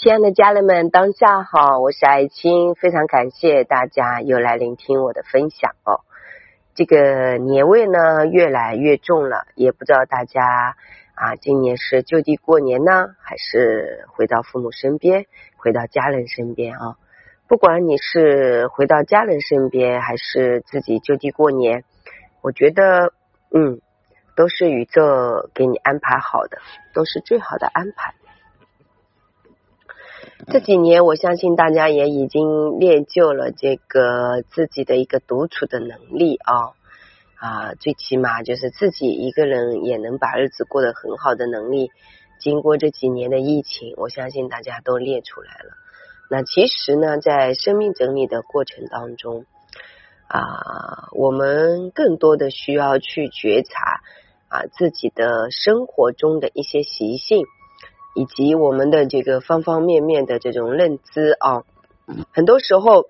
亲爱的家人们，当下好，我是爱青，非常感谢大家又来聆听我的分享哦。这个年味呢越来越重了，也不知道大家啊，今年是就地过年呢，还是回到父母身边，回到家人身边啊？不管你是回到家人身边，还是自己就地过年，我觉得嗯，都是宇宙给你安排好的，都是最好的安排。这几年，我相信大家也已经练就了这个自己的一个独处的能力啊啊，最起码就是自己一个人也能把日子过得很好的能力。经过这几年的疫情，我相信大家都练出来了。那其实呢，在生命整理的过程当中啊，我们更多的需要去觉察啊自己的生活中的一些习性。以及我们的这个方方面面的这种认知啊，很多时候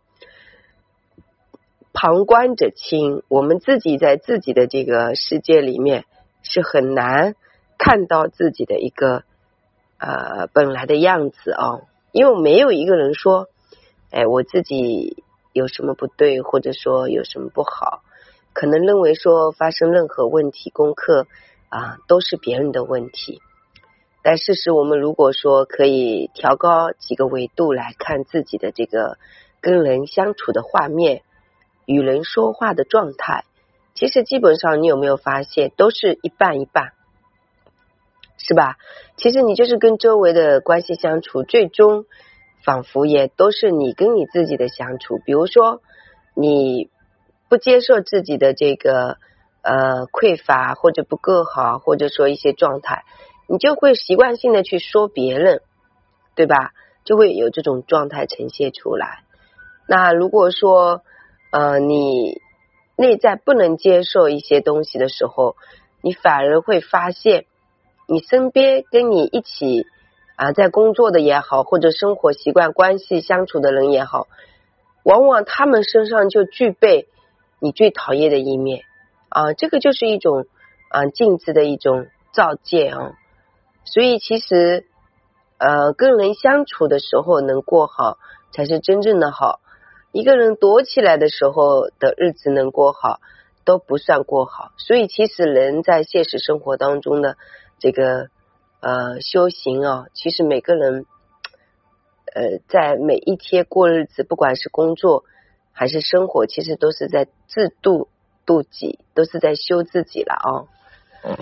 旁观者清，我们自己在自己的这个世界里面是很难看到自己的一个呃本来的样子啊，因为没有一个人说，哎，我自己有什么不对，或者说有什么不好，可能认为说发生任何问题，功课啊都是别人的问题。但事实，我们如果说可以调高几个维度来看自己的这个跟人相处的画面、与人说话的状态，其实基本上你有没有发现，都是一半一半，是吧？其实你就是跟周围的关系相处，最终仿佛也都是你跟你自己的相处。比如说，你不接受自己的这个呃匮乏，或者不够好，或者说一些状态。你就会习惯性的去说别人，对吧？就会有这种状态呈现出来。那如果说呃你内在不能接受一些东西的时候，你反而会发现，你身边跟你一起啊在工作的也好，或者生活习惯关系相处的人也好，往往他们身上就具备你最讨厌的一面啊。这个就是一种啊镜子的一种照见啊。所以，其实，呃，跟人相处的时候能过好，才是真正的好。一个人躲起来的时候的日子能过好，都不算过好。所以，其实人在现实生活当中的这个呃修行啊，其实每个人呃在每一天过日子，不管是工作还是生活，其实都是在自度度己，都是在修自己了啊。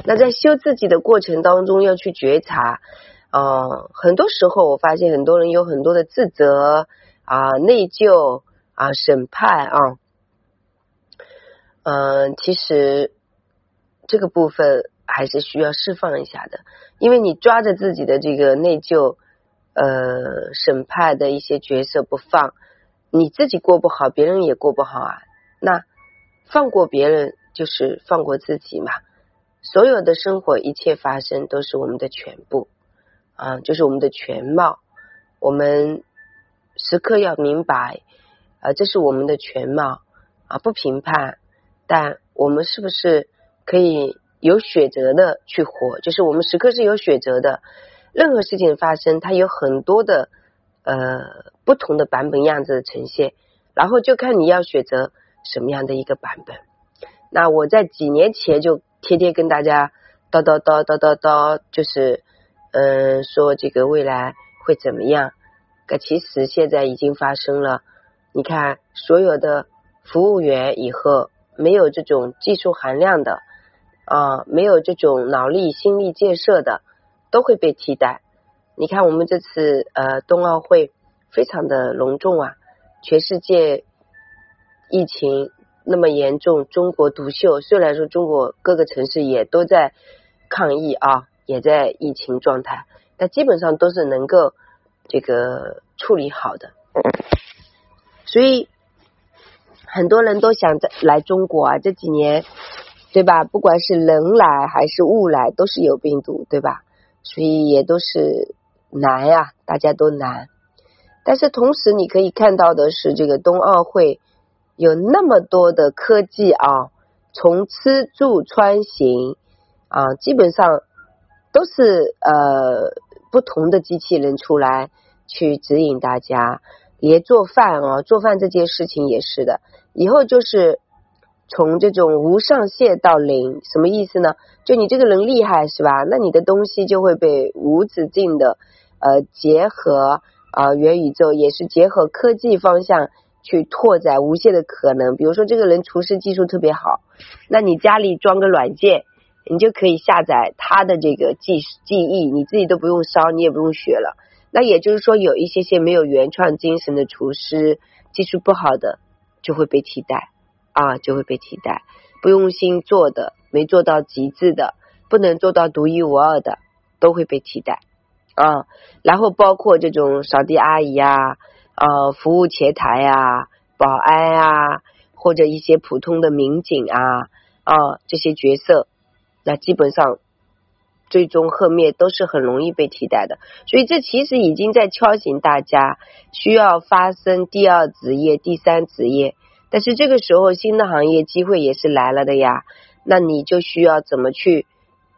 那在修自己的过程当中，要去觉察啊，很多时候我发现很多人有很多的自责啊、内疚啊、审判啊，嗯，其实这个部分还是需要释放一下的，因为你抓着自己的这个内疚、呃、审判的一些角色不放，你自己过不好，别人也过不好啊。那放过别人，就是放过自己嘛。所有的生活一切发生都是我们的全部啊，就是我们的全貌。我们时刻要明白啊，这是我们的全貌啊，不评判，但我们是不是可以有选择的去活？就是我们时刻是有选择的。任何事情发生，它有很多的呃不同的版本样子的呈现，然后就看你要选择什么样的一个版本。那我在几年前就。天天跟大家叨叨叨叨叨叨，就是嗯说这个未来会怎么样？可其实现在已经发生了。你看，所有的服务员以后没有这种技术含量的啊，没有这种脑力、心力建设的，都会被替代。你看，我们这次呃冬奥会非常的隆重啊，全世界疫情。那么严重，中国独秀。虽然说中国各个城市也都在抗疫啊，也在疫情状态，但基本上都是能够这个处理好的。所以很多人都想在来中国啊，这几年对吧？不管是人来还是物来，都是有病毒，对吧？所以也都是难呀，大家都难。但是同时，你可以看到的是，这个冬奥会。有那么多的科技啊，从吃住穿行啊，基本上都是呃不同的机器人出来去指引大家。连做饭啊，做饭这件事情也是的。以后就是从这种无上限到零，什么意思呢？就你这个人厉害是吧？那你的东西就会被无止境的呃结合啊元宇宙，也是结合科技方向去拓展无限的可能。比如说这个人厨师技术特别好，那你家里装个软件，你就可以下载他的这个技技艺，你自己都不用烧，你也不用学了。那也就是说，有一些些没有原创精神的厨师，技术不好的就会被替代啊，就会被替代。不用心做的，没做到极致的，不能做到独一无二的，都会被替代啊。然后包括这种扫地阿姨啊，呃，服务前台啊，保安啊，或者一些普通的民警啊啊这些角色，那基本上。最终破灭都是很容易被替代的，所以这其实已经在敲醒大家需要发生第二职业、第三职业。但是这个时候新的行业机会也是来了的呀，那你就需要怎么去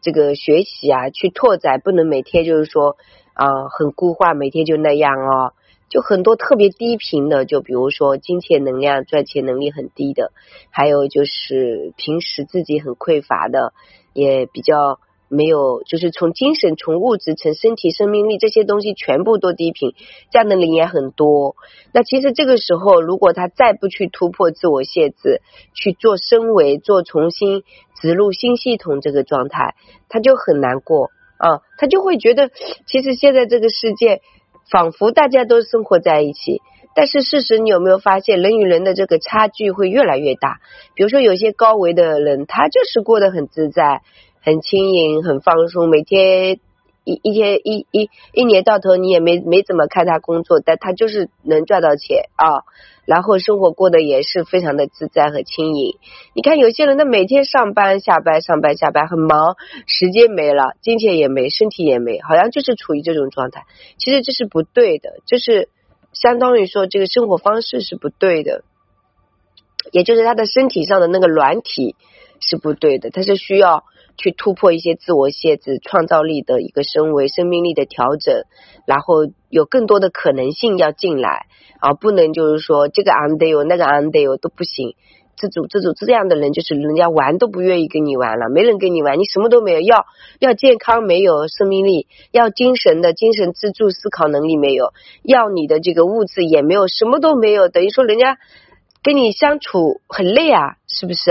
这个学习啊，去拓展，不能每天就是说啊很固化，每天就那样哦。就很多特别低频的，就比如说金钱能量、赚钱能力很低的，还有就是平时自己很匮乏的，也比较。没有，就是从精神、从物质、从身体、生命力这些东西全部都低频，这样的人也很多。那其实这个时候，如果他再不去突破自我限制，去做升维、做重新植入新系统这个状态，他就很难过啊，他就会觉得，其实现在这个世界仿佛大家都生活在一起，但是事实你有没有发现，人与人的这个差距会越来越大？比如说有些高维的人，他就是过得很自在。很轻盈，很放松，每天一一天一一一年到头，你也没没怎么看他工作，但他就是能赚到钱啊，然后生活过得也是非常的自在和轻盈。你看有些人，他每天上班下班上班下班很忙，时间没了，金钱也没，身体也没，好像就是处于这种状态。其实这是不对的，就是相当于说这个生活方式是不对的，也就是他的身体上的那个软体是不对的，他是需要。去突破一些自我限制，创造力的一个升维，生命力的调整，然后有更多的可能性要进来啊！不能就是说这个 under 那个 under 都不行，这种这种这样的人就是人家玩都不愿意跟你玩了，没人跟你玩，你什么都没有，要要健康没有生命力，要精神的精神自助思考能力没有，要你的这个物质也没有，什么都没有，等于说人家跟你相处很累啊，是不是？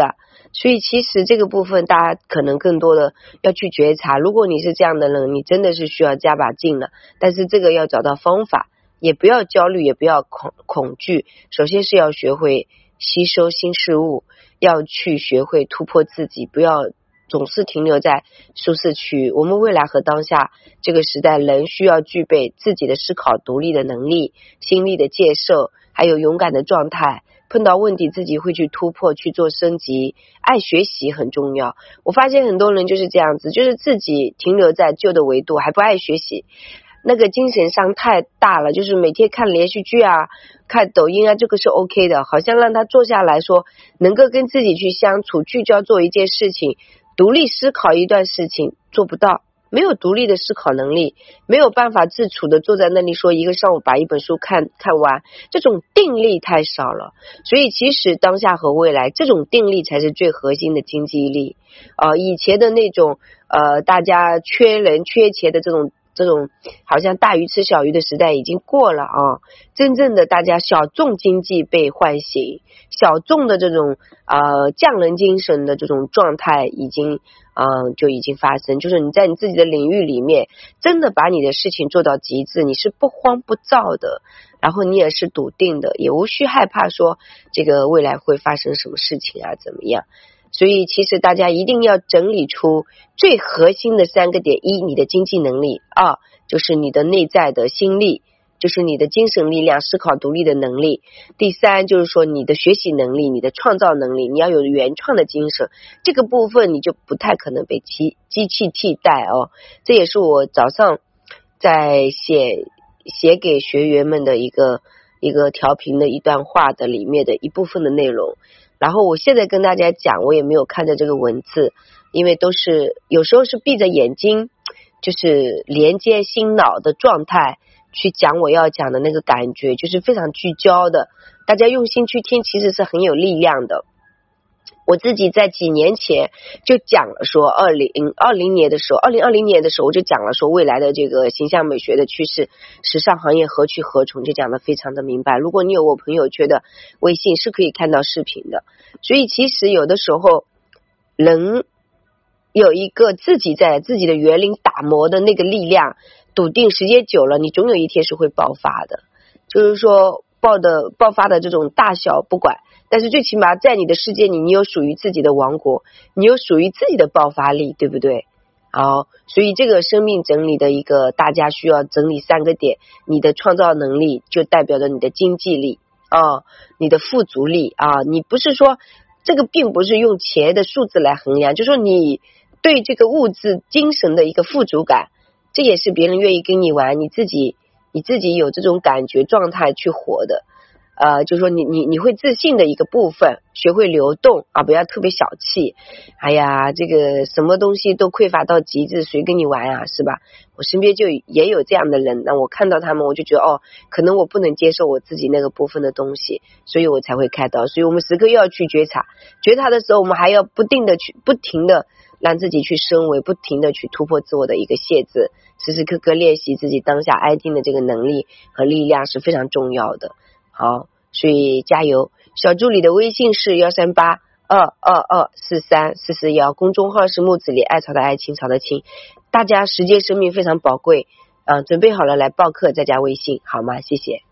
所以其实这个部分，大家可能更多的要去觉察。如果你是这样的人，你真的是需要加把劲了。但是这个要找到方法，也不要焦虑，也不要恐恐惧。首先是要学会吸收新事物，要去学会突破自己，不要总是停留在舒适区。我们未来和当下这个时代，人需要具备自己的思考、独立的能力、心力的建设，还有勇敢的状态。碰到问题自己会去突破去做升级，爱学习很重要。我发现很多人就是这样子，就是自己停留在旧的维度，还不爱学习，那个精神伤太大了。就是每天看连续剧啊，看抖音啊，这个是 OK 的。好像让他坐下来说，能够跟自己去相处，聚焦做一件事情，独立思考一段事情，做不到。没有独立的思考能力，没有办法自处的坐在那里说一个上午把一本书看看完，这种定力太少了。所以其实当下和未来这种定力才是最核心的经济力啊！以前的那种呃，大家缺人缺钱的这种。这种好像大鱼吃小鱼的时代已经过了啊！真正的大家小众经济被唤醒，小众的这种呃匠人精神的这种状态已经嗯就已经发生。就是你在你自己的领域里面，真的把你的事情做到极致，你是不慌不躁的，然后你也是笃定的，也无需害怕说这个未来会发生什么事情啊怎么样。所以，其实大家一定要整理出最核心的三个点：一，你的经济能力；二，就是你的内在的心力，就是你的精神力量、思考独立的能力；第三，就是说你的学习能力、你的创造能力，你要有原创的精神。这个部分你就不太可能被机机器替代哦。这也是我早上在写写给学员们的一个一个调频的一段话的里面的一部分的内容。然后我现在跟大家讲，我也没有看着这个文字，因为都是有时候是闭着眼睛，就是连接心脑的状态去讲我要讲的那个感觉，就是非常聚焦的。大家用心去听，其实是很有力量的。我自己在几年前就讲了，说二零二零年的时候，二零二零年的时候我就讲了，说未来的这个形象美学的趋势，时尚行业何去何从，就讲的非常的明白。如果你有我朋友圈的微信，是可以看到视频的。所以其实有的时候，人有一个自己在自己的园林打磨的那个力量，笃定时间久了，你总有一天是会爆发的。就是说，爆的爆发的这种大小不管。但是最起码在你的世界里，你有属于自己的王国，你有属于自己的爆发力，对不对？好，所以这个生命整理的一个，大家需要整理三个点：你的创造能力就代表着你的经济力啊，你的富足力啊。你不是说这个，并不是用钱的数字来衡量，就说你对这个物质、精神的一个富足感，这也是别人愿意跟你玩，你自己你自己有这种感觉状态去活的。呃，就是说你你你会自信的一个部分，学会流动啊，不要特别小气。哎呀，这个什么东西都匮乏到极致，谁跟你玩啊？是吧？我身边就也有这样的人，那我看到他们，我就觉得哦，可能我不能接受我自己那个部分的东西，所以我才会开刀。所以我们时刻又要去觉察，觉察的时候，我们还要不定的去，不停的让自己去升维，不停的去突破自我的一个限制，时时刻刻练习自己当下安静的这个能力和力量是非常重要的。好，所以加油！小助理的微信是幺三八二二二四三四四幺，公众号是木子里艾草的爱青草的青。大家时间生命非常宝贵，嗯，准备好了来报课再加微信好吗？谢谢。